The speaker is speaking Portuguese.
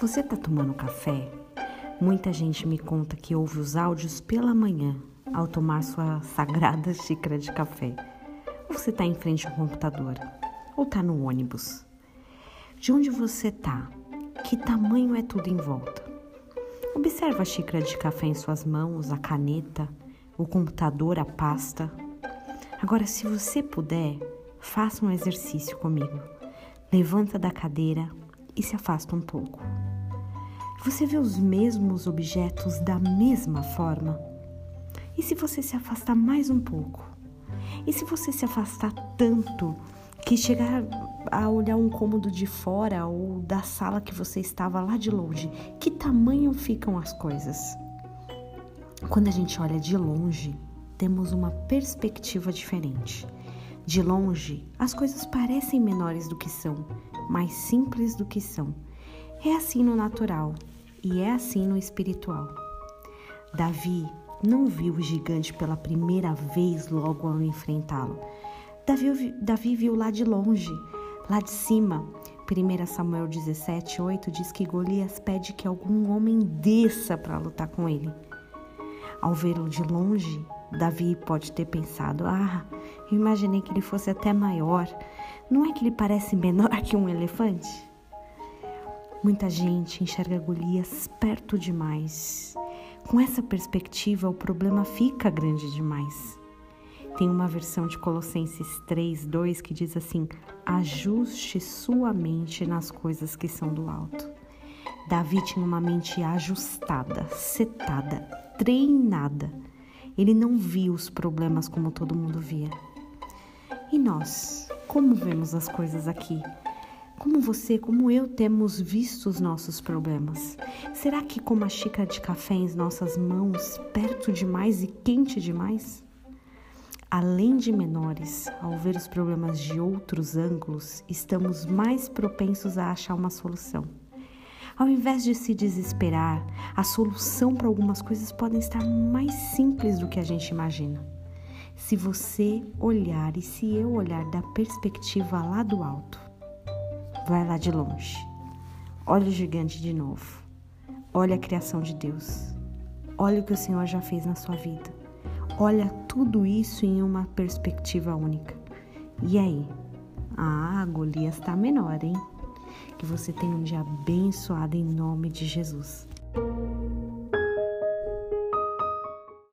Você tá tomando café? Muita gente me conta que ouve os áudios pela manhã ao tomar sua sagrada xícara de café. Ou você tá em frente ao computador? Ou tá no ônibus? De onde você tá? Que tamanho é tudo em volta? Observa a xícara de café em suas mãos, a caneta, o computador, a pasta. Agora, se você puder, faça um exercício comigo. Levanta da cadeira e se afasta um pouco. Você vê os mesmos objetos da mesma forma? E se você se afastar mais um pouco? E se você se afastar tanto que chegar a olhar um cômodo de fora ou da sala que você estava lá de longe, que tamanho ficam as coisas? Quando a gente olha de longe, temos uma perspectiva diferente. De longe, as coisas parecem menores do que são, mais simples do que são. É assim no natural e é assim no espiritual. Davi não viu o gigante pela primeira vez logo ao enfrentá-lo. Davi, Davi viu lá de longe, lá de cima. 1 Samuel 17, 8 diz que Golias pede que algum homem desça para lutar com ele. Ao vê-lo de longe, Davi pode ter pensado: Ah, eu imaginei que ele fosse até maior. Não é que ele parece menor que um elefante? Muita gente enxerga Golias perto demais. Com essa perspectiva, o problema fica grande demais. Tem uma versão de Colossenses 3, 2 que diz assim: Ajuste sua mente nas coisas que são do alto. Davi tinha uma mente ajustada, setada, treinada ele não via os problemas como todo mundo via. E nós, como vemos as coisas aqui? Como você, como eu temos visto os nossos problemas? Será que como a xícara de café em nossas mãos, perto demais e quente demais? Além de menores, ao ver os problemas de outros ângulos, estamos mais propensos a achar uma solução. Ao invés de se desesperar, a solução para algumas coisas podem estar mais simples do que a gente imagina. Se você olhar e se eu olhar da perspectiva lá do alto, vai lá de longe. Olha o gigante de novo. Olha a criação de Deus. Olha o que o Senhor já fez na sua vida. Olha tudo isso em uma perspectiva única. E aí? Ah, Golias está menor, hein? Que você tenha um dia abençoado em nome de Jesus.